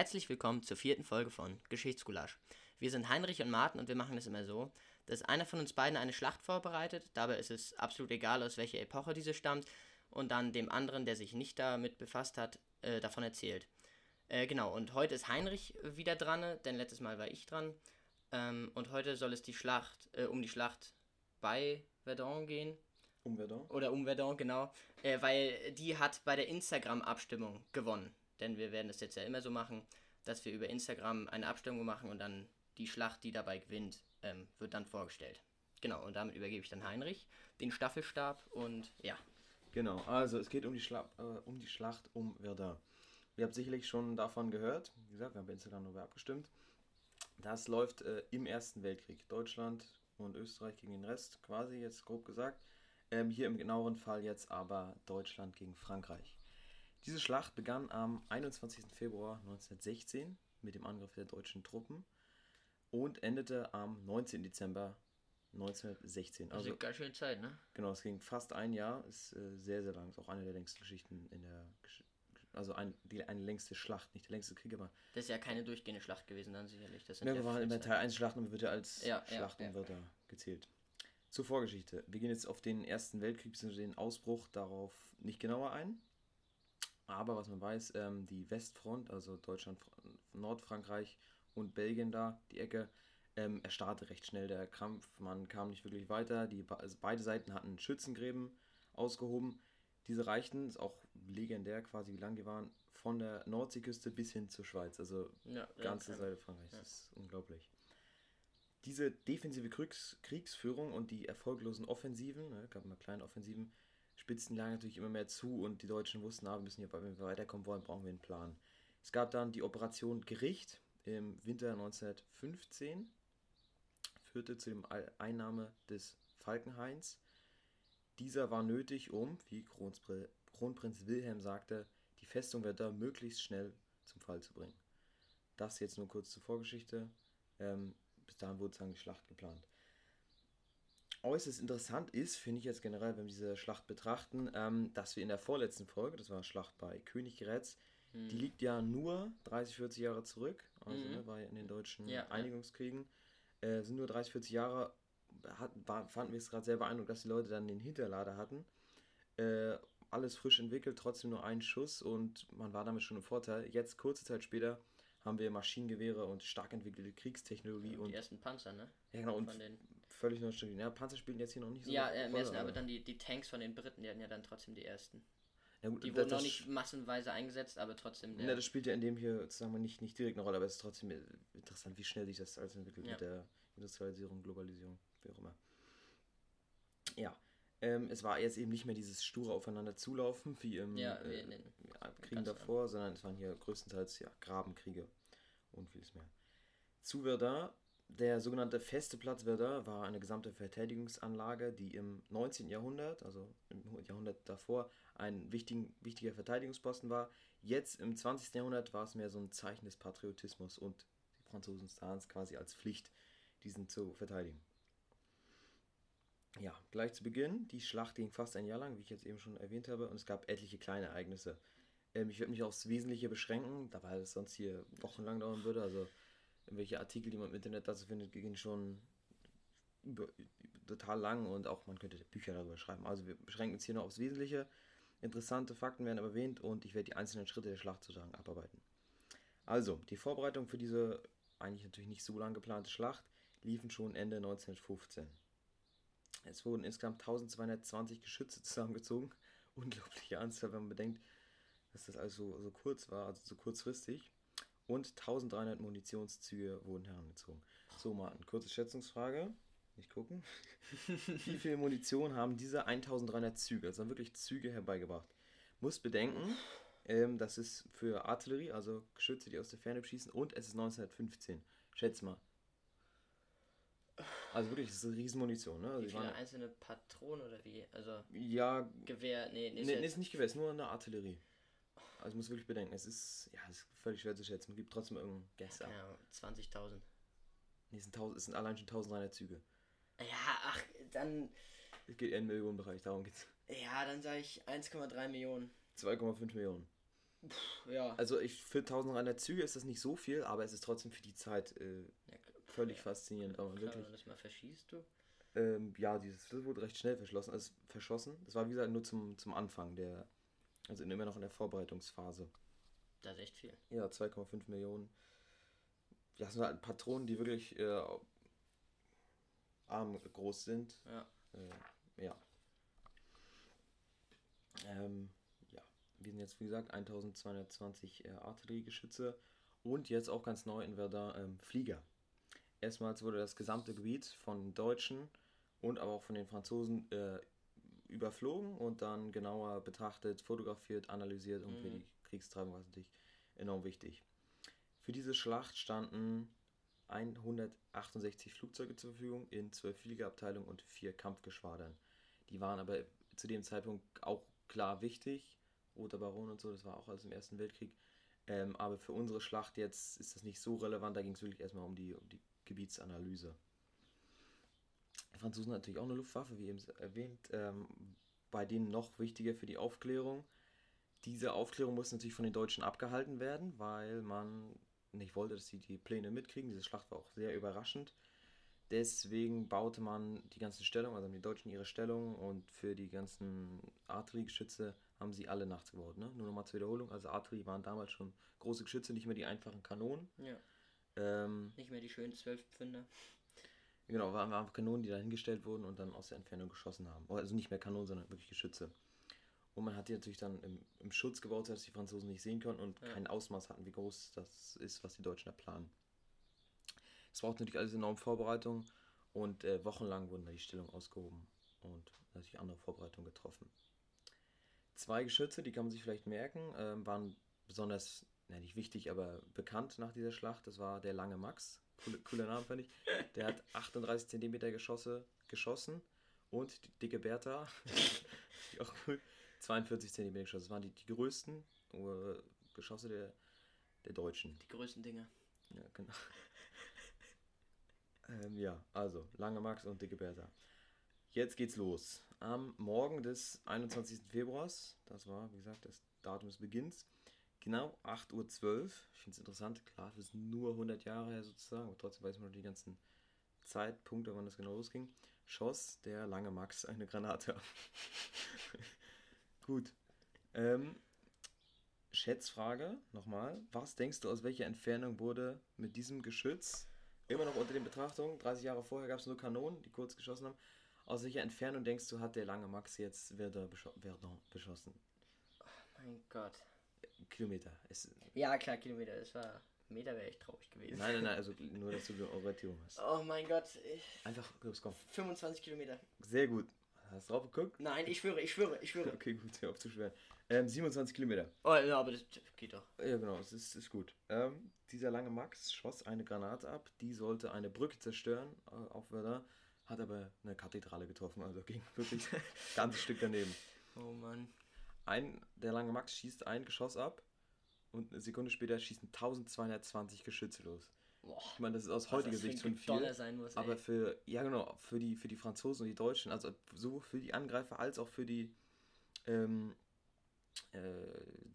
Herzlich willkommen zur vierten Folge von Geschichtscollage. Wir sind Heinrich und Martin und wir machen es immer so, dass einer von uns beiden eine Schlacht vorbereitet. Dabei ist es absolut egal, aus welcher Epoche diese stammt. Und dann dem anderen, der sich nicht damit befasst hat, äh, davon erzählt. Äh, genau, und heute ist Heinrich wieder dran, denn letztes Mal war ich dran. Ähm, und heute soll es die Schlacht, äh, um die Schlacht bei Verdun gehen. Um Verdun? Oder um Verdun, genau. Äh, weil die hat bei der Instagram-Abstimmung gewonnen. Denn wir werden es jetzt ja immer so machen, dass wir über Instagram eine Abstimmung machen und dann die Schlacht, die dabei gewinnt, ähm, wird dann vorgestellt. Genau, und damit übergebe ich dann Heinrich den Staffelstab und ja. Genau, also es geht um die, Schla äh, um die Schlacht um Verdun. Ihr habt sicherlich schon davon gehört. Wie gesagt, wir haben bei Instagram darüber abgestimmt. Das läuft äh, im Ersten Weltkrieg. Deutschland und Österreich gegen den Rest, quasi jetzt grob gesagt. Ähm, hier im genaueren Fall jetzt aber Deutschland gegen Frankreich. Diese Schlacht begann am 21. Februar 1916 mit dem Angriff der deutschen Truppen und endete am 19. Dezember 1916. Also, also ganz schön Zeit, ne? Genau, es ging fast ein Jahr, ist äh, sehr, sehr lang. Ist auch eine der längsten Geschichten in der also ein, die, eine längste Schlacht, nicht der längste Krieg, aber. Das ist ja keine durchgehende Schlacht gewesen, dann sicherlich. Das sind ja, wir waren in der Teil 1 Schlachten und wird ja als ja, Schlacht ja, ja. gezählt. Zur Vorgeschichte. Wir gehen jetzt auf den Ersten Weltkrieg, bzw. den Ausbruch, darauf nicht genauer ein. Aber was man weiß, ähm, die Westfront, also Deutschland, Nordfrankreich und Belgien da, die Ecke, ähm, erstarrte recht schnell der Kampf. Man kam nicht wirklich weiter. Die, also beide Seiten hatten Schützengräben ausgehoben. Diese reichten, ist auch legendär quasi, wie lang die waren, von der Nordseeküste bis hin zur Schweiz. Also ja, ganze ja, Seite Frankreichs. Ja. Das ist unglaublich. Diese defensive Kriegs Kriegsführung und die erfolglosen Offensiven, ne, gab immer kleine Offensiven, spitzten lagen natürlich immer mehr zu und die Deutschen wussten, ah, wir müssen hier, wenn wir weiterkommen wollen, brauchen wir einen Plan. Es gab dann die Operation Gericht im Winter 1915, führte zu dem Einnahme des Falkenhains. Dieser war nötig, um, wie Kronprinz Wilhelm sagte, die Festung Verdun möglichst schnell zum Fall zu bringen. Das jetzt nur kurz zur Vorgeschichte. Ähm, bis dahin wurde sozusagen die Schlacht geplant äußerst interessant ist, finde ich jetzt generell, wenn wir diese Schlacht betrachten, ähm, dass wir in der vorletzten Folge, das war Schlacht bei Königgrätz, hm. die liegt ja nur 30, 40 Jahre zurück, also mhm. ne, ja in den deutschen ja, Einigungskriegen, äh, sind nur 30, 40 Jahre, hat, war, fanden wir es gerade sehr beeindruckend, dass die Leute dann den Hinterlader hatten. Äh, alles frisch entwickelt, trotzdem nur ein Schuss und man war damit schon im Vorteil. Jetzt, kurze Zeit später, haben wir Maschinengewehre und stark entwickelte Kriegstechnologie. Ja, und die ersten Panzer, ne? Ja, genau. Und völlig neue Strategien. Ja, Panzer spielen jetzt hier noch nicht so. Ja, äh, im ersten, aber dann die, die Tanks von den Briten, die hatten ja dann trotzdem die ersten. Gut, die wurden noch nicht massenweise eingesetzt, aber trotzdem. Der ja, das spielt ja in dem hier sagen wir nicht, nicht direkt eine Rolle, aber es ist trotzdem interessant, wie schnell sich das alles entwickelt ja. mit der Industrialisierung, Globalisierung, wie auch immer. Ja. Ähm, es war jetzt eben nicht mehr dieses sture Aufeinander zulaufen, wie im ja, äh, in den, Kriegen davor, sondern es waren hier größtenteils ja, Grabenkriege und vieles mehr. Zu Verdun der sogenannte feste Platz Verdun war eine gesamte Verteidigungsanlage, die im 19. Jahrhundert, also im Jahrhundert davor, ein wichtigen, wichtiger Verteidigungsposten war. Jetzt im 20. Jahrhundert war es mehr so ein Zeichen des Patriotismus und die Franzosen sahen es quasi als Pflicht, diesen zu verteidigen. Ja, gleich zu Beginn, die Schlacht ging fast ein Jahr lang, wie ich jetzt eben schon erwähnt habe, und es gab etliche kleine Ereignisse. Ähm, ich werde mich aufs Wesentliche beschränken, da weil es sonst hier wochenlang dauern würde, also welche Artikel, die man im Internet dazu findet, gehen schon über, total lang und auch man könnte Bücher darüber schreiben. Also wir beschränken uns hier noch aufs Wesentliche. Interessante Fakten werden erwähnt und ich werde die einzelnen Schritte der Schlacht sozusagen abarbeiten. Also, die Vorbereitung für diese eigentlich natürlich nicht so lang geplante Schlacht liefen schon Ende 1915. Es wurden insgesamt 1220 Geschütze zusammengezogen. Unglaubliche Anzahl, wenn man bedenkt, dass das also so kurz war, also so kurzfristig und 1300 Munitionszüge wurden herangezogen. So, Martin, kurze Schätzungsfrage. Nicht gucken. Wie viel Munition haben diese 1300 Züge, also wirklich Züge herbeigebracht? Muss bedenken, ähm, das ist für Artillerie, also Geschütze, die aus der Ferne schießen, und es ist 1915. Schätz mal. Also wirklich, das ist eine Riesenmunition, ne? Also wie viele einzelne Patronen oder wie? Also ja, Gewehr, nee, nee, nee ist nicht Gewehr, ist nur eine Artillerie. Also muss wirklich bedenken, es ist, ja, es ist völlig schwer zu schätzen. Man gibt trotzdem irgendeinen Guess ab. Ja, 20.000. Nee, es sind, 1000, es sind allein schon 1300 Züge. Ja, ach, dann. Es geht eher in den Millionenbereich, darum geht's. Ja, dann sage ich 1,3 Millionen. 2,5 Millionen. Pff, ja. Also ich für 1300 Züge ist das nicht so viel, aber es ist trotzdem für die Zeit äh, ja, völlig ja, faszinierend. Aber klar, wirklich. Wenn das mal verschießt, du? Ähm, ja, dieses das wurde recht schnell verschlossen, also verschossen. Das war wie gesagt nur zum, zum Anfang der, also immer noch in der Vorbereitungsphase. Das ist echt viel. Ja, 2,5 Millionen. Ja, das sind halt Patronen, die wirklich äh, arm groß sind. Ja. Äh, ja. Ähm, ja, wir sind jetzt wie gesagt 1220 äh, Artilleriegeschütze und jetzt auch ganz neu in Verdun ähm, Flieger. Erstmals wurde das gesamte Gebiet von Deutschen und aber auch von den Franzosen äh, überflogen und dann genauer betrachtet, fotografiert, analysiert und mhm. für die Kriegstreibung war es natürlich enorm wichtig. Für diese Schlacht standen 168 Flugzeuge zur Verfügung in 12 Fliegerabteilungen und 4 Kampfgeschwadern. Die waren aber zu dem Zeitpunkt auch klar wichtig. Roter Baron und so, das war auch alles im Ersten Weltkrieg. Ähm, aber für unsere Schlacht jetzt ist das nicht so relevant. Da ging es wirklich erstmal um die, um die Gebietsanalyse. Franzosen natürlich auch eine Luftwaffe, wie eben erwähnt, ähm, bei denen noch wichtiger für die Aufklärung. Diese Aufklärung muss natürlich von den Deutschen abgehalten werden, weil man nicht wollte, dass sie die Pläne mitkriegen. Diese Schlacht war auch sehr überraschend. Deswegen baute man die ganze Stellung, also haben die Deutschen ihre Stellung und für die ganzen Artilleriegeschütze haben sie alle nachts gebaut. Ne? Nur nochmal zur Wiederholung, also Artillerie waren damals schon große Geschütze, nicht mehr die einfachen Kanonen. Ja. Ähm, nicht mehr die schönen 12 Pfünder. Genau, waren einfach Kanonen, die da hingestellt wurden und dann aus der Entfernung geschossen haben. Also nicht mehr Kanonen, sondern wirklich Geschütze. Und man hat die natürlich dann im, im Schutz gebaut, sodass die Franzosen nicht sehen konnten und ja. kein Ausmaß hatten, wie groß das ist, was die Deutschen da planen. Es braucht natürlich alles enorm Vorbereitung und äh, wochenlang wurden da die Stellungen ausgehoben und natürlich andere Vorbereitungen getroffen. Zwei Geschütze, die kann man sich vielleicht merken, äh, waren besonders, ne, nicht wichtig, aber bekannt nach dieser Schlacht. Das war der lange Max, cooler, cooler Name fand ich. Der hat 38 cm Geschosse geschossen und die dicke Bertha, auch cool, 42 cm Geschosse. Das waren die, die größten uh, Geschosse der, der Deutschen. Die größten Dinge. Ja, genau. ähm, ja, also, lange Max und dicke Bertha. Jetzt geht's los. Am Morgen des 21. Februars, das war, wie gesagt, das Datum des Beginns, genau 8.12 Uhr. Ich finde es interessant, klar, das ist nur 100 Jahre her sozusagen, aber trotzdem weiß man noch die ganzen Zeitpunkte, wann das genau losging, schoss der lange Max eine Granate ab. Gut. Ähm, Schätzfrage nochmal. Was denkst du, aus welcher Entfernung wurde mit diesem Geschütz, immer noch unter den Betrachtungen, 30 Jahre vorher gab es nur Kanonen, die kurz geschossen haben, aus welcher Entfernung denkst du, hat der lange Max jetzt Verdun beschossen? Oh mein Gott. Kilometer. Es, ja, klar, Kilometer. Es war Meter wäre echt traurig gewesen. Nein, nein, nein, also nur, dass du eine Orientierung hast. Oh mein Gott. Einfach, los, komm. 25 Kilometer. Sehr gut. Hast du drauf geguckt? Nein, ich schwöre, ich schwöre, ich schwöre. okay, gut, hör auf zu schwören. Ähm, 27 Kilometer. Oh, ja, aber das geht doch. Ja, genau, das ist, ist gut. Ähm, dieser lange Max schoss eine Granate ab, die sollte eine Brücke zerstören äh, auf Werder, hat aber eine Kathedrale getroffen, also ging wirklich ein ganzes Stück daneben. Oh Mann. Ein, der lange Max schießt ein Geschoss ab und eine Sekunde später schießen 1220 Geschütze los. Boah, ich meine, das ist aus heutiger Sicht schon viel. Sein muss, aber für, ja genau, für die, für die Franzosen und die Deutschen, also sowohl für die Angreifer als auch für die, ähm, äh,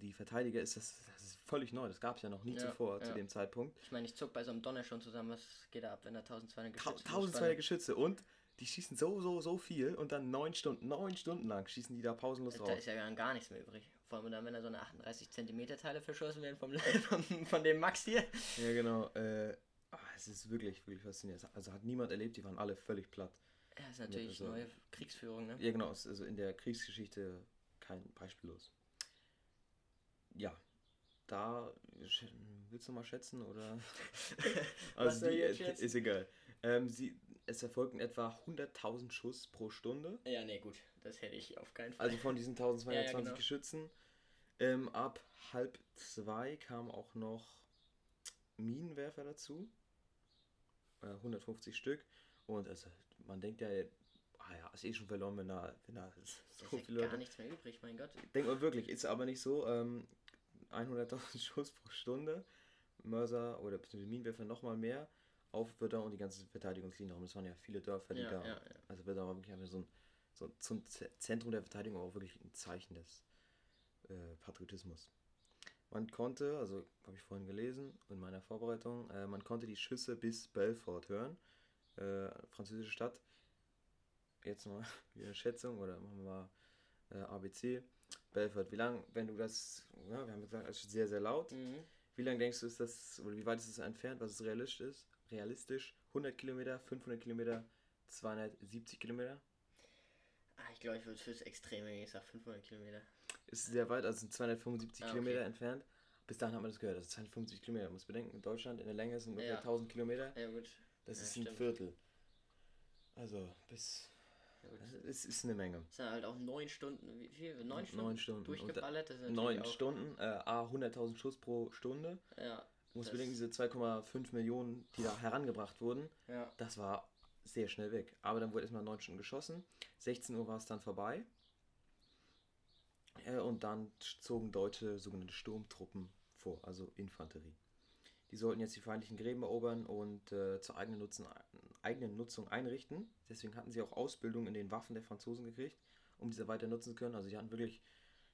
die Verteidiger ist das, das ist völlig neu. Das gab es ja noch nie ja, zuvor ja. zu dem Zeitpunkt. Ich meine, ich zuck bei so einem Donner schon zusammen, was geht da ab, wenn da 1200 Geschütze 1200 Geschütze und die schießen so, so, so viel und dann neun Stunden, neun Stunden lang schießen die da pausenlos drauf. Da ist ja gar nichts mehr übrig. Vor allem dann, wenn da so eine 38 cm Teile verschossen werden vom, von, von dem Max hier. Ja, genau. Äh, ach, es ist wirklich, wirklich faszinierend. Also hat niemand erlebt, die waren alle völlig platt. Ja, ist natürlich also, neue Kriegsführung, ne? Ja, genau. Also in der Kriegsgeschichte kein beispiellos. Ja, da willst du mal schätzen oder? also die, ist egal. Ähm, sie, es erfolgten etwa 100.000 Schuss pro Stunde. Ja, nee, gut, das hätte ich auf keinen Fall. Also von diesen 1220 ja, ja, genau. Geschützen. Ähm, ab halb zwei kamen auch noch Minenwerfer dazu. Äh, 150 Stück. Und also, man denkt ja, ah ja, ist eh schon verloren, wenn da, wenn da so ist viele gar Leute. nichts mehr übrig, mein Gott. Denkt man wirklich, ist aber nicht so. Ähm, 100.000 Schuss pro Stunde. Mörser oder Minenwerfer nochmal mehr auf Verdun und die ganze Verteidigungslinie herum. Das waren ja viele Dörfer, die ja, da. Ja, ja. Also Verdun war wirklich so ein, so ein Zentrum der Verteidigung, aber auch wirklich ein Zeichen des äh, Patriotismus. Man konnte, also habe ich vorhin gelesen in meiner Vorbereitung, äh, man konnte die Schüsse bis Belfort hören, äh, französische Stadt. Jetzt mal wieder eine Schätzung oder machen wir mal äh, ABC. Belfort, wie lang, wenn du das, ja, wir haben gesagt, es ist sehr, sehr laut. Mhm. Wie lange denkst du, ist das, oder wie weit ist es entfernt, was ist realistisch ist? Realistisch? 100 Kilometer, 500 Kilometer, 270 Kilometer? Ah, ich glaube, ich würde fürs Extreme gehen, ich sage 500 Kilometer. Ist sehr weit, also sind 275 ah, okay. Kilometer entfernt. Bis dahin hat man das gehört, das sind 250 Kilometer. Man muss bedenken, in Deutschland in der Länge sind ungefähr ja. 1000 Kilometer. Ja, gut. Das ja, ist stimmt. ein Viertel. Also bis es ist eine Menge. Es sind halt auch neun Stunden, wie viel? Neun Stunden, neun Stunden. durchgeballert. neun Stunden, äh, A, 100.000 Schuss pro Stunde. Ja. Du musst bedenken, diese 2,5 Millionen, die da herangebracht wurden, ja. das war sehr schnell weg. Aber dann wurde erstmal neun Stunden geschossen. 16 Uhr war es dann vorbei. Äh, und dann zogen deutsche sogenannte Sturmtruppen vor, also Infanterie. Die sollten jetzt die feindlichen Gräben erobern und äh, zur eigenen, Nutzen, eigenen Nutzung einrichten. Deswegen hatten sie auch Ausbildung in den Waffen der Franzosen gekriegt, um diese weiter nutzen zu können. Also sie hatten wirklich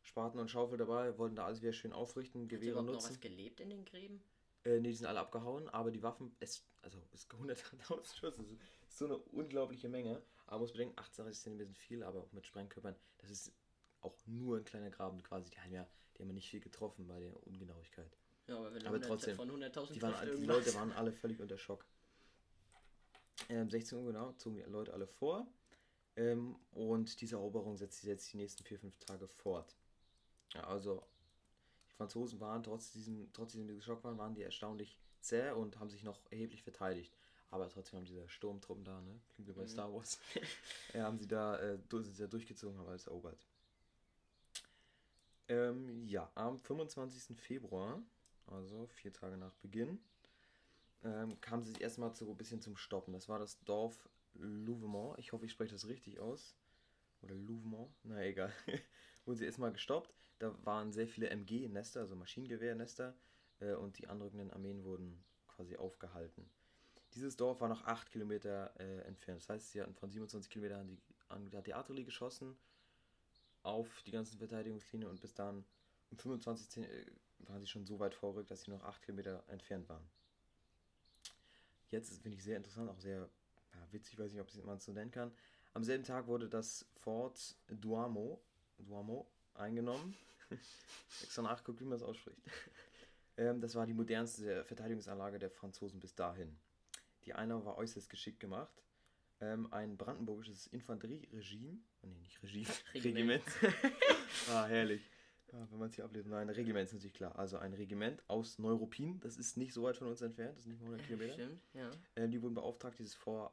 Spaten und Schaufel dabei, wollten da alles wieder schön aufrichten, Gewehre Hat nutzen. noch was gelebt in den Gräben? Äh, ne, die sind alle abgehauen, aber die Waffen, es, also es 100.000 Schuss, das ist so eine unglaubliche Menge. Aber man muss bedenken, 38 cm sind viel, aber auch mit Sprengkörpern, das ist auch nur ein kleiner Graben quasi. Die haben ja, die haben ja nicht viel getroffen bei der Ungenauigkeit. Ja, aber, wenn aber trotzdem, von 100.000 die, waren, die Leute waren alle völlig unter Schock. Ähm, 16 Uhr genau, zogen die Leute alle vor. Ähm, und diese Eroberung setzt sich jetzt die nächsten 4-5 Tage fort. Ja, also, Franzosen waren trotz diesem, trotz diesem Schock waren, waren die erstaunlich zäh und haben sich noch erheblich verteidigt. Aber trotzdem haben diese Sturmtruppen da, ne? Klingt wie bei mhm. Star Wars. ja, haben sie da, äh, sind sie da durchgezogen, haben alles erobert. Ähm, ja, am 25. Februar also vier Tage nach Beginn, ähm, kam sie sich erstmal so ein bisschen zum Stoppen. Das war das Dorf Louvemont. Ich hoffe, ich spreche das richtig aus. Oder Louvemont, na egal. Wurden sie erstmal gestoppt. Da waren sehr viele MG-Nester, also Maschinengewehr-Nester, äh, und die anrückenden Armeen wurden quasi aufgehalten. Dieses Dorf war noch 8 Kilometer äh, entfernt. Das heißt, sie hatten von 27 Kilometern die, an, hat die Artillerie geschossen auf die ganzen Verteidigungslinien und bis dann um 25 waren sie schon so weit vorrückt, dass sie noch 8 Kilometer entfernt waren. Jetzt finde ich sehr interessant, auch sehr ja, witzig, weiß nicht, ob man es so nennen kann. Am selben Tag wurde das Fort Duamo, Duamo eingenommen. Extra nachguckt, wie man es ausspricht. ähm, das war die modernste Verteidigungsanlage der Franzosen bis dahin. Die Einnahme war äußerst geschickt gemacht. Ähm, ein brandenburgisches Infanterieregime, oh nee, nicht Regime, Regiment. ah, herrlich. Ja, wenn man es hier ablesen, nein, ein Regiment ist natürlich klar. Also ein Regiment aus Neuruppin, das ist nicht so weit von uns entfernt, das ist nicht mal 100 Kilometer. Stimmt, ja. Ähm, die wurden beauftragt, dieses Fort,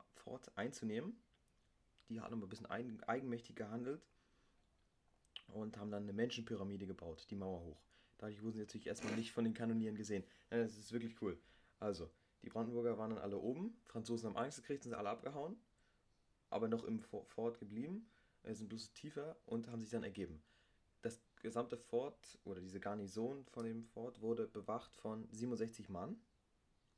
einzunehmen. Die hatten aber ein bisschen eigenmächtig gehandelt und haben dann eine Menschenpyramide gebaut, die Mauer hoch. Dadurch wurden sie natürlich erstmal nicht von den Kanonieren gesehen. Ja, das ist wirklich cool. Also, die Brandenburger waren dann alle oben, Franzosen haben Angst gekriegt, sind alle abgehauen, aber noch im Fort geblieben, äh, sind bloß tiefer und haben sich dann ergeben gesamte Fort oder diese Garnison von dem Fort wurde bewacht von 67 Mann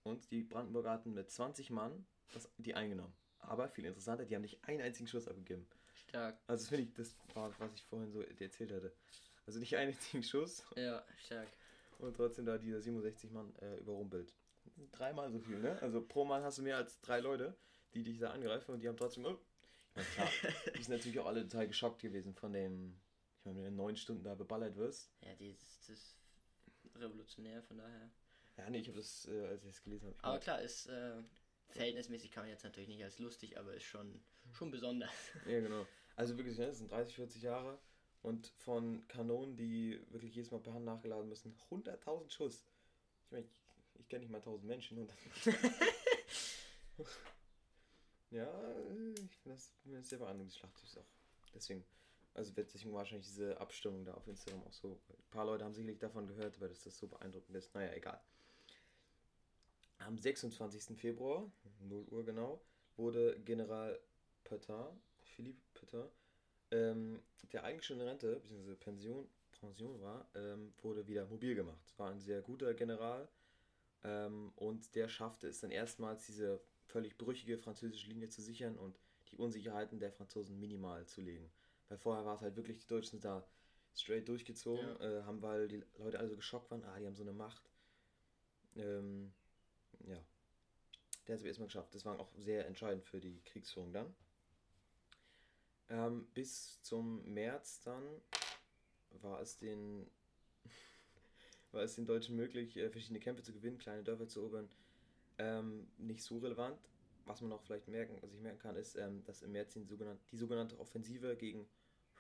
und die Brandenburger hatten mit 20 Mann das, die eingenommen. Aber viel interessanter, die haben nicht einen einzigen Schuss abgegeben. Stark. Also das finde ich, das war, was ich vorhin so erzählt hatte. Also nicht einen einzigen Schuss. Ja, stark. Und trotzdem da dieser 67 Mann äh, überrumpelt. Dreimal so viel, ne? Also pro Mann hast du mehr als drei Leute, die dich da angreifen und die haben trotzdem. Oh. Ja, klar, die sind natürlich auch alle total geschockt gewesen von dem ich meine, wenn du neun Stunden da beballert wirst. Ja, die, das ist revolutionär, von daher. Ja, nee, ich habe das, äh, als ich es gelesen habe. Aber klar, ist äh, verhältnismäßig kann man jetzt natürlich nicht als lustig, aber ist schon, schon besonders. Ja, genau. Also wirklich, ne, das sind 30, 40 Jahre und von Kanonen, die wirklich jedes Mal per Hand nachgeladen müssen, 100.000 Schuss. Ich meine, ich, ich kenne nicht mal 1000 Menschen. Und ja, ich finde das, find das sehr beeindruckend, die Schlacht ist auch. Deswegen also wird sich wahrscheinlich diese Abstimmung da auf Instagram auch so. Ein paar Leute haben sicherlich davon gehört, weil das, das so beeindruckend ist. Naja, egal. Am 26. Februar, 0 Uhr genau, wurde General Petain, Philippe Petain, ähm, der eigentlich schon in Rente bzw. Pension, Pension war, ähm, wurde wieder mobil gemacht. War ein sehr guter General ähm, und der schaffte es dann erstmals, diese völlig brüchige französische Linie zu sichern und die Unsicherheiten der Franzosen minimal zu legen. Weil vorher war es halt wirklich, die Deutschen sind da straight durchgezogen ja. äh, haben, weil die Leute alle so geschockt waren, ah, die haben so eine Macht. Ähm, ja. Der hat es erstmal geschafft. Das war auch sehr entscheidend für die Kriegsführung dann. Ähm, bis zum März dann war es den war es den Deutschen möglich, äh, verschiedene Kämpfe zu gewinnen, kleine Dörfer zu erobern. Ähm, nicht so relevant. Was man auch vielleicht merken, was ich merken kann, ist, ähm, dass im März die sogenannte, die sogenannte Offensive gegen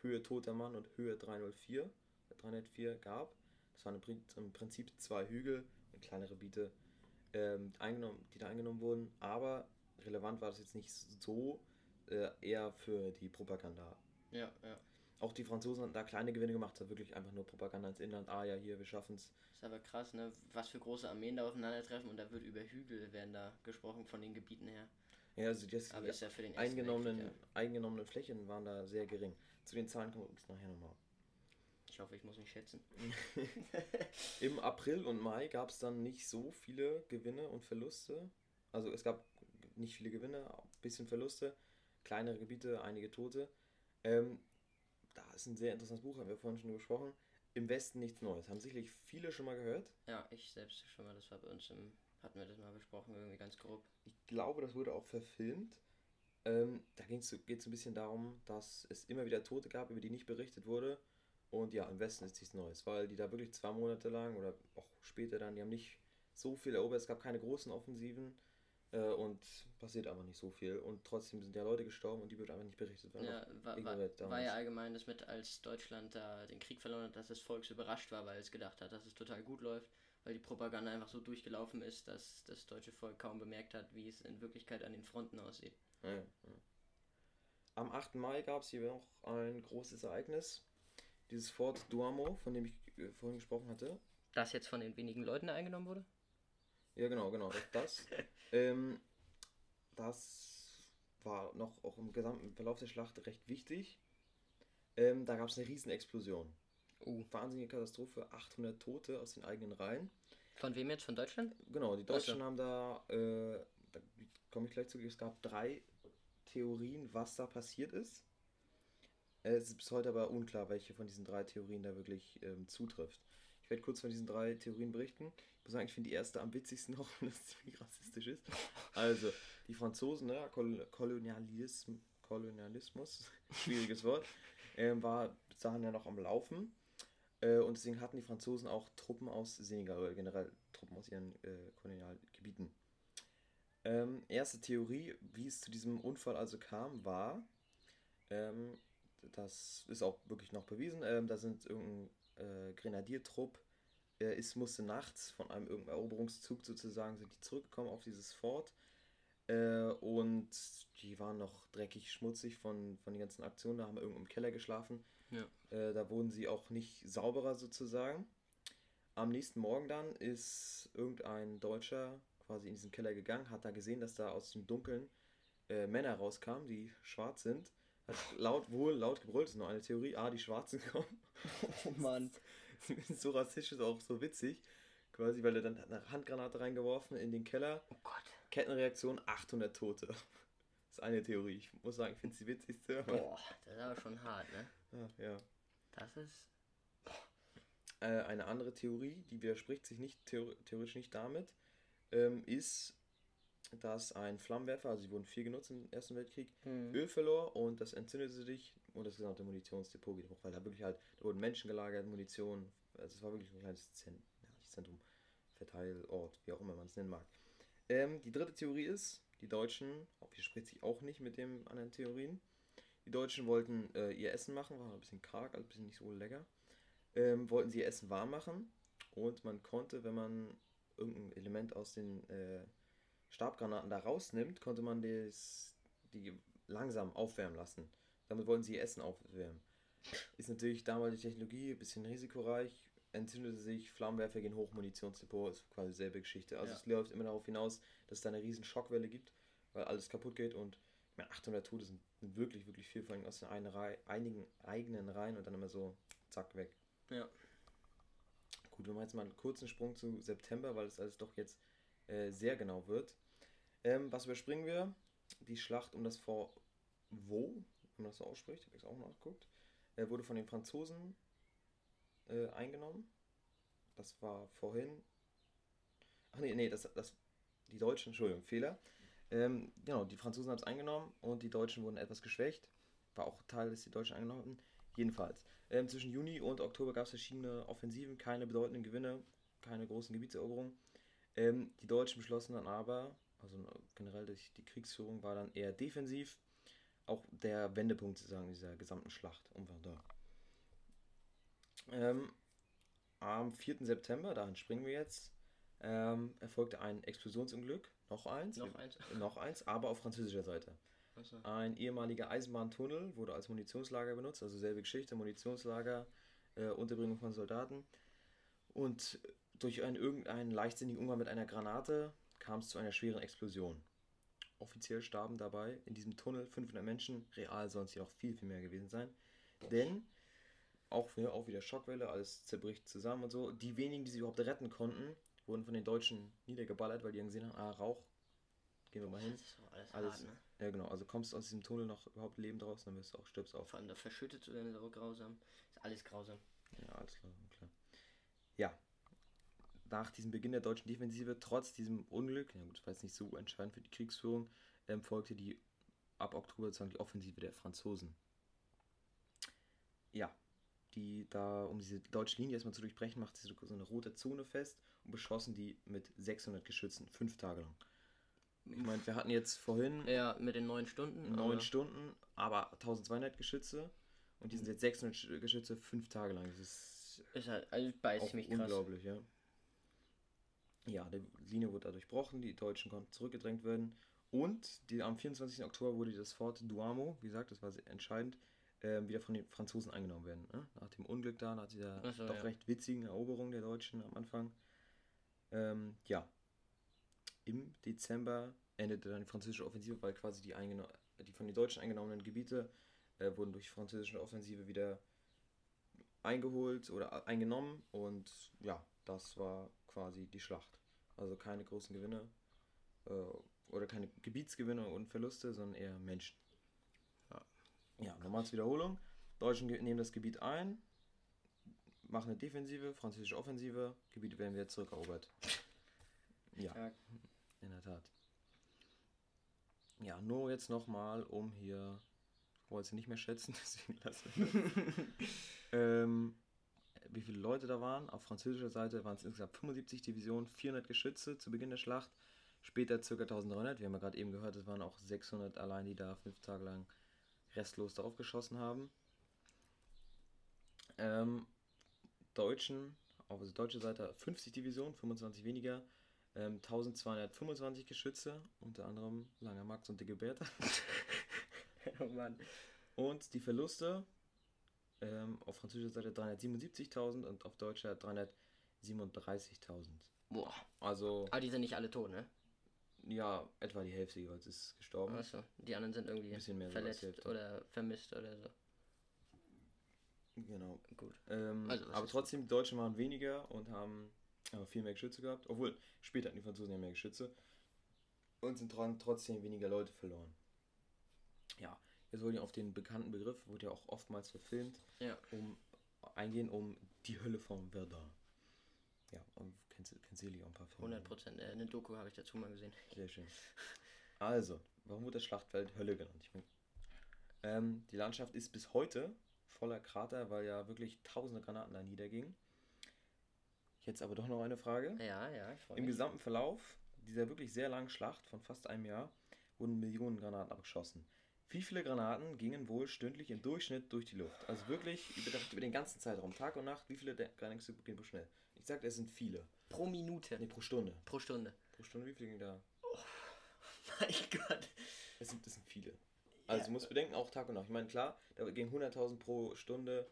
Höhe Toter Mann und Höhe 304, 304 gab. Das waren im Prinzip zwei Hügel und kleinere Gebiete, ähm, eingenommen, die da eingenommen wurden. Aber relevant war das jetzt nicht so, äh, eher für die Propaganda. Ja, ja. Auch die Franzosen hatten da kleine Gewinne gemacht, das war wirklich einfach nur Propaganda ins Inland. Ah ja, hier, wir schaffen es. Ist aber krass, ne? Was für große Armeen da aufeinandertreffen und da wird über Hügel werden da gesprochen von den Gebieten her. Ja, also das aber ist ja für den eingenommenen, Weltkrieg, ja. eingenommenen Flächen waren da sehr gering. Zu den Zahlen kommen wir übrigens nachher nochmal. Ich hoffe, ich muss mich schätzen. Im April und Mai gab es dann nicht so viele Gewinne und Verluste. Also es gab nicht viele Gewinne, ein bisschen Verluste, kleinere Gebiete, einige Tote. Ähm, da ist ein sehr interessantes Buch, haben wir vorhin schon gesprochen. Im Westen nichts Neues. Haben sicherlich viele schon mal gehört. Ja, ich selbst schon mal. Das war bei uns im, hatten wir das mal besprochen, irgendwie ganz grob. Ich glaube, das wurde auch verfilmt. Ähm, da geht es ein bisschen darum, dass es immer wieder Tote gab, über die nicht berichtet wurde. Und ja, im Westen ist nichts Neues, weil die da wirklich zwei Monate lang oder auch später dann, die haben nicht so viel erobert. Es gab keine großen Offensiven. Äh, und passiert aber nicht so viel. Und trotzdem sind ja Leute gestorben und die wird einfach nicht berichtet. Ja, war, war, war, ja allgemein das mit, als Deutschland da den Krieg verloren hat, dass das Volk so überrascht war, weil es gedacht hat, dass es total gut läuft, weil die Propaganda einfach so durchgelaufen ist, dass das deutsche Volk kaum bemerkt hat, wie es in Wirklichkeit an den Fronten aussieht. Ja, ja. Am 8. Mai gab es hier noch ein großes Ereignis. Dieses Fort Duomo, von dem ich äh, vorhin gesprochen hatte. Das jetzt von den wenigen Leuten eingenommen wurde? Ja, genau, genau. Das, ähm, das war noch auch im gesamten Verlauf der Schlacht recht wichtig. Ähm, da gab es eine Riesenexplosion. Uh. Wahnsinnige Katastrophe, 800 Tote aus den eigenen Reihen. Von wem jetzt? Von Deutschland? Genau, die Deutschen also. haben da, äh, da komme ich gleich zu, es gab drei Theorien, was da passiert ist. Es ist bis heute aber unklar, welche von diesen drei Theorien da wirklich ähm, zutrifft. Ich werde kurz von diesen drei Theorien berichten. Muss sagen, ich finde die erste am witzigsten noch, wenn das ziemlich rassistisch ist. Also, die Franzosen, ne, Kol Kolonialism, Kolonialismus, schwieriges Wort, äh, war bis dahin ja noch am Laufen. Äh, und deswegen hatten die Franzosen auch Truppen aus Senegal, oder generell Truppen aus ihren äh, Kolonialgebieten. Ähm, erste Theorie, wie es zu diesem Unfall also kam, war, ähm, das ist auch wirklich noch bewiesen, ähm, da sind irgendein äh, Grenadiertrupp äh, ist, musste nachts von einem irgendeinem Eroberungszug sozusagen, sind die zurückgekommen auf dieses Fort. Äh, und die waren noch dreckig, schmutzig von, von den ganzen Aktionen, da haben wir irgendwo im Keller geschlafen. Ja. Äh, da wurden sie auch nicht sauberer sozusagen. Am nächsten Morgen dann ist irgendein Deutscher quasi in diesen Keller gegangen, hat da gesehen, dass da aus dem Dunkeln äh, Männer rauskamen, die schwarz sind. Hat laut, wohl laut gebrüllt, das ist nur eine Theorie, ah, die Schwarzen kommen. Oh Mann. so rassistisch, auch so witzig. Quasi, weil er dann hat eine Handgranate reingeworfen in den Keller. Oh Gott. Kettenreaktion, 800 Tote. Das ist eine Theorie. Ich muss sagen, ich finde sie witzigste. Boah, das ist aber schon hart, ne? Ach, ja. Das ist. Äh, eine andere Theorie, die widerspricht sich nicht theoretisch nicht damit, ähm, ist, dass ein Flammenwerfer, also sie wurden viel genutzt im Ersten Weltkrieg, mhm. Öl verlor und das entzündete sich und das gesamte Munitionsdepot geht hoch, weil da wirklich halt, da wurden Menschen gelagert, Munition, also es war wirklich ein kleines Zentrum, Verteilort, wie auch immer man es nennen mag. Ähm, die dritte Theorie ist, die Deutschen, widerspricht sich auch nicht mit den anderen Theorien, die Deutschen wollten äh, ihr Essen machen, war ein bisschen karg, also ein bisschen nicht so lecker, ähm, wollten sie ihr Essen warm machen und man konnte, wenn man irgendein Element aus den äh, Stabgranaten da rausnimmt, konnte man das, die langsam aufwärmen lassen. Damit wollten sie ihr Essen aufwärmen. Ist natürlich damals die Technologie ein bisschen risikoreich, entzündete sich, Flammenwerfer gehen hoch, Munitionsdepot, ist quasi dieselbe Geschichte. Also ja. es läuft immer darauf hinaus, dass es da eine riesen Schockwelle gibt, weil alles kaputt geht und ich meine, 800 Tote sind wirklich, wirklich viel, vor allem aus den einigen eigenen Reihen und dann immer so zack weg. Ja. Gut, wir machen jetzt mal einen kurzen Sprung zu September, weil es alles doch jetzt äh, sehr genau wird. Ähm, was überspringen wir? Die Schlacht um das Fort Vaux, man das so ausspricht, habe ich es auch nachgeguckt, äh, wurde von den Franzosen äh, eingenommen. Das war vorhin. Ach nee, nee, das, das, die Deutschen, Entschuldigung, Fehler. Ähm, genau, die Franzosen haben es eingenommen und die Deutschen wurden etwas geschwächt. War auch Teil, dass die Deutschen eingenommen hatten. Jedenfalls. Ähm, zwischen Juni und Oktober gab es verschiedene Offensiven, keine bedeutenden Gewinne, keine großen Gebietseroberungen. Ähm, die Deutschen beschlossen dann aber, also generell die, die Kriegsführung war dann eher defensiv. Auch der Wendepunkt sozusagen dieser gesamten Schlacht um Verdun. Ähm, am 4. September, dahin springen wir jetzt, ähm, erfolgte ein Explosionsunglück. Noch eins. Noch eins. Noch eins, aber auf französischer Seite. So. Ein ehemaliger Eisenbahntunnel wurde als Munitionslager benutzt, also selbe Geschichte, Munitionslager, äh, Unterbringung von Soldaten. Und durch einen irgendeinen leichtsinnigen Umgang mit einer Granate kam es zu einer schweren Explosion. Offiziell starben dabei in diesem Tunnel 500 Menschen, real sollen es jedoch viel, viel mehr gewesen sein. Denn auch, auch wieder Schockwelle, alles zerbricht zusammen und so. Die wenigen, die sie überhaupt retten konnten, wurden von den Deutschen niedergeballert, weil die dann gesehen haben, ah, Rauch, gehen wir mal hin. Alles, alles hart, ne? Ja, genau. Also kommst du aus diesem Tunnel noch überhaupt lebend raus, dann wirst du auch, stirbst auch. Vor allem da verschüttet werden, ist auch grausam. Ist alles grausam. Ja, alles klar, klar. Ja. Nach diesem Beginn der deutschen Defensive, trotz diesem Unglück, ja gut, das war jetzt nicht so entscheidend für die Kriegsführung, ähm, folgte die ab Oktober sozusagen die Offensive der Franzosen. Ja, die da, um diese deutsche Linie erstmal zu durchbrechen, macht sie so eine rote Zone fest und beschossen die mit 600 Geschützen fünf Tage lang. Ich meine, wir hatten jetzt vorhin. Ja, mit den neun Stunden. Neun? Stunden, aber 1200 Geschütze und die sind jetzt 600 Geschütze fünf Tage lang. Das ist, ist halt, also beißt mich krass. Unglaublich, ja. Ja, die Linie wurde da durchbrochen, die Deutschen konnten zurückgedrängt werden und die, am 24. Oktober wurde das Fort Duamo, wie gesagt, das war entscheidend, äh, wieder von den Franzosen eingenommen werden. Ne? Nach dem Unglück da, nach dieser so, doch ja. recht witzigen Eroberung der Deutschen am Anfang. Ähm, ja, im Dezember endete dann die französische Offensive, weil quasi die, die von den Deutschen eingenommenen Gebiete äh, wurden durch die französische Offensive wieder eingeholt oder eingenommen und ja, das war quasi die Schlacht. Also keine großen Gewinne äh, oder keine Gebietsgewinne und Verluste, sondern eher Menschen. Ja, nochmals Wiederholung. Deutschen nehmen das Gebiet ein, machen eine Defensive, französische Offensive, Gebiete werden wieder zurückerobert. Ja, ja, in der Tat. Ja, nur jetzt nochmal, um hier, ich wollte sie nicht mehr schätzen, deswegen lassen wir ähm, Wie viele Leute da waren? Auf französischer Seite waren es insgesamt 75 Divisionen, 400 Geschütze zu Beginn der Schlacht, später ca. 1300. Wir haben ja gerade eben gehört, es waren auch 600 allein, die da fünf Tage lang restlos darauf geschossen haben. Ähm, Deutschen, auf der deutschen Seite 50 Divisionen, 25 weniger, ähm, 1225 Geschütze, unter anderem Langer Max und Dicke Bertha. oh Mann. Und die Verluste ähm, auf französischer Seite 377.000 und auf deutscher 337.000. Boah. Also. Aber die sind nicht alle tot, ne? Ja, etwa die Hälfte jeweils ist gestorben. Achso, die anderen sind irgendwie verletzt oder vermisst oder so. Genau. Gut. Ähm, also, aber trotzdem, die Deutschen waren weniger und haben aber viel mehr Geschütze gehabt. Obwohl, später hatten die Franzosen ja mehr Geschütze. Und sind trotzdem weniger Leute verloren. Ja, jetzt wollte ich auf den bekannten Begriff, wurde ja auch oftmals verfilmt, ja. um eingehen, um die Hölle von Verdun. Ja, und kennst, kennst du auch ein paar Filme? 100 Prozent. Äh, eine Doku habe ich dazu mal gesehen. Sehr schön. Also, warum wird das Schlachtfeld Hölle genannt? Ich mein, ähm, die Landschaft ist bis heute voller Krater, weil ja wirklich tausende Granaten da niedergingen. Jetzt aber doch noch eine Frage. Ja, ja, ich Im mich. gesamten Verlauf dieser wirklich sehr langen Schlacht von fast einem Jahr wurden Millionen Granaten abgeschossen. Wie viele Granaten gingen wohl stündlich im Durchschnitt durch die Luft? Also wirklich über, über den ganzen Zeitraum, Tag und Nacht, wie viele Granaten gehen pro schnell? Ich sagte, es sind viele. Pro Minute? Nee, pro Stunde. Pro Stunde. Pro Stunde, wie viele gingen da? Oh, mein Gott. Es sind, es sind viele. Also ja. du musst bedenken, auch Tag und Nacht. Ich meine, klar, da gingen 100.000 pro Stunde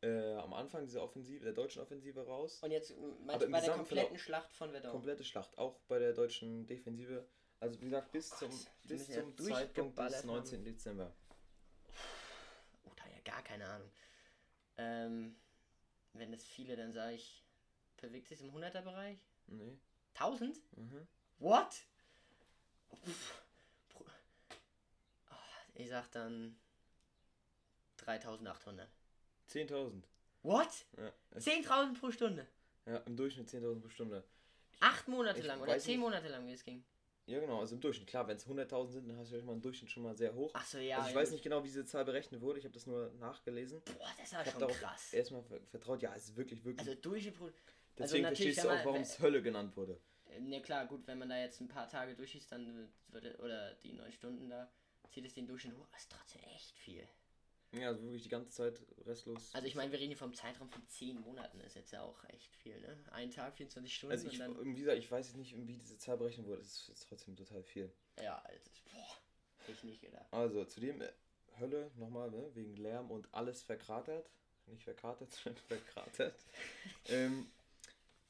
äh, am Anfang dieser Offensive, der deutschen Offensive raus. Und jetzt meinst du bei der kompletten Schlacht von Verdun? Komplette Schlacht, auch bei der deutschen Defensive. Also wie gesagt, bis zum, bis zum Zeitpunkt des 19. Haben. Dezember. Oh, da ja gar keine Ahnung. Ähm, wenn es viele, dann sage ich, bewegt sich im 100er-Bereich? Nee. 1000? Mhm. What? Ich sag dann 3800. 10.000. What? Ja, 10.000 pro Stunde? Ja, im Durchschnitt 10.000 pro Stunde. Acht Monate lang oder zehn Monate lang, wie es ging. Ja, genau, also im Durchschnitt. Klar, wenn es 100.000 sind, dann hast du ja schon mal einen Durchschnitt schon mal sehr hoch. Ach so, ja. Also ich ja, weiß nicht genau, wie diese Zahl berechnet wurde. Ich habe das nur nachgelesen. Boah, das ist aber schon krass. Erstmal vertraut. Ja, es ist wirklich, wirklich. Also Durchschnitt pro. Deswegen also verstehst du auch, warum es Hölle genannt wurde. Ja, klar, gut, wenn man da jetzt ein paar Tage durchschießt, dann würde. Oder die neun Stunden da, zieht es den Durchschnitt hoch. Das ist trotzdem echt viel. Ja, also wirklich die ganze Zeit restlos. Also ich meine, wir reden hier vom Zeitraum von 10 Monaten, ist jetzt ja auch echt viel, ne? Ein Tag, 24 Stunden. Also ich, wie gesagt, ich weiß nicht, wie diese Zahl berechnet wurde, das ist trotzdem total viel. Ja, also, boah, ich nicht gedacht. Also, zudem, äh, Hölle, nochmal, ne? Wegen Lärm und alles verkratert. Nicht verkratert, sondern verkratert. ähm,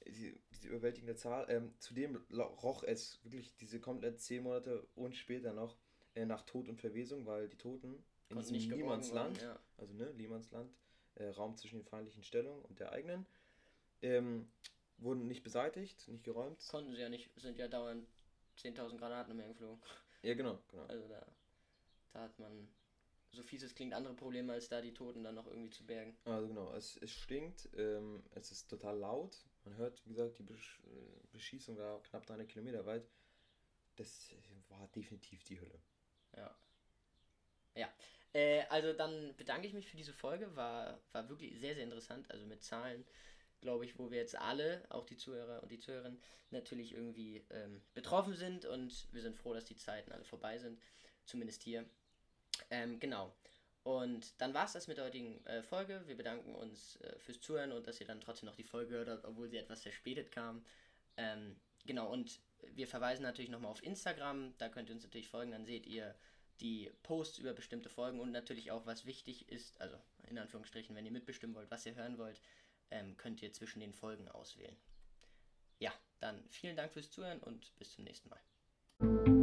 die, diese überwältigende Zahl. Ähm, zudem roch es wirklich diese komplett 10 Monate und später noch äh, nach Tod und Verwesung, weil die Toten in Konnten diesem Niemandsland, ja. also ne, Niemandsland, äh, Raum zwischen den feindlichen Stellungen und der eigenen, ähm, wurden nicht beseitigt, nicht geräumt. Konnten sie ja nicht, sind ja dauernd 10.000 Granaten umhergeflogen. Ja, genau, genau. Also da, da hat man, so fies es klingt, andere Probleme, als da die Toten dann noch irgendwie zu bergen. Also genau, es, es stinkt, ähm, es ist total laut. Man hört, wie gesagt, die Besch äh, Beschießung da knapp 300 Kilometer weit. Das war definitiv die Hölle. Ja. Ja. Äh, also dann bedanke ich mich für diese Folge. War, war wirklich sehr, sehr interessant. Also mit Zahlen, glaube ich, wo wir jetzt alle, auch die Zuhörer und die Zuhörerinnen, natürlich irgendwie ähm, betroffen sind. Und wir sind froh, dass die Zeiten alle vorbei sind. Zumindest hier. Ähm, genau. Und dann war es das mit der heutigen äh, Folge. Wir bedanken uns äh, fürs Zuhören und dass ihr dann trotzdem noch die Folge gehört habt, obwohl sie etwas verspätet kam. Ähm, genau, und wir verweisen natürlich nochmal auf Instagram. Da könnt ihr uns natürlich folgen. Dann seht ihr die Posts über bestimmte Folgen und natürlich auch, was wichtig ist, also in Anführungsstrichen, wenn ihr mitbestimmen wollt, was ihr hören wollt, ähm, könnt ihr zwischen den Folgen auswählen. Ja, dann vielen Dank fürs Zuhören und bis zum nächsten Mal.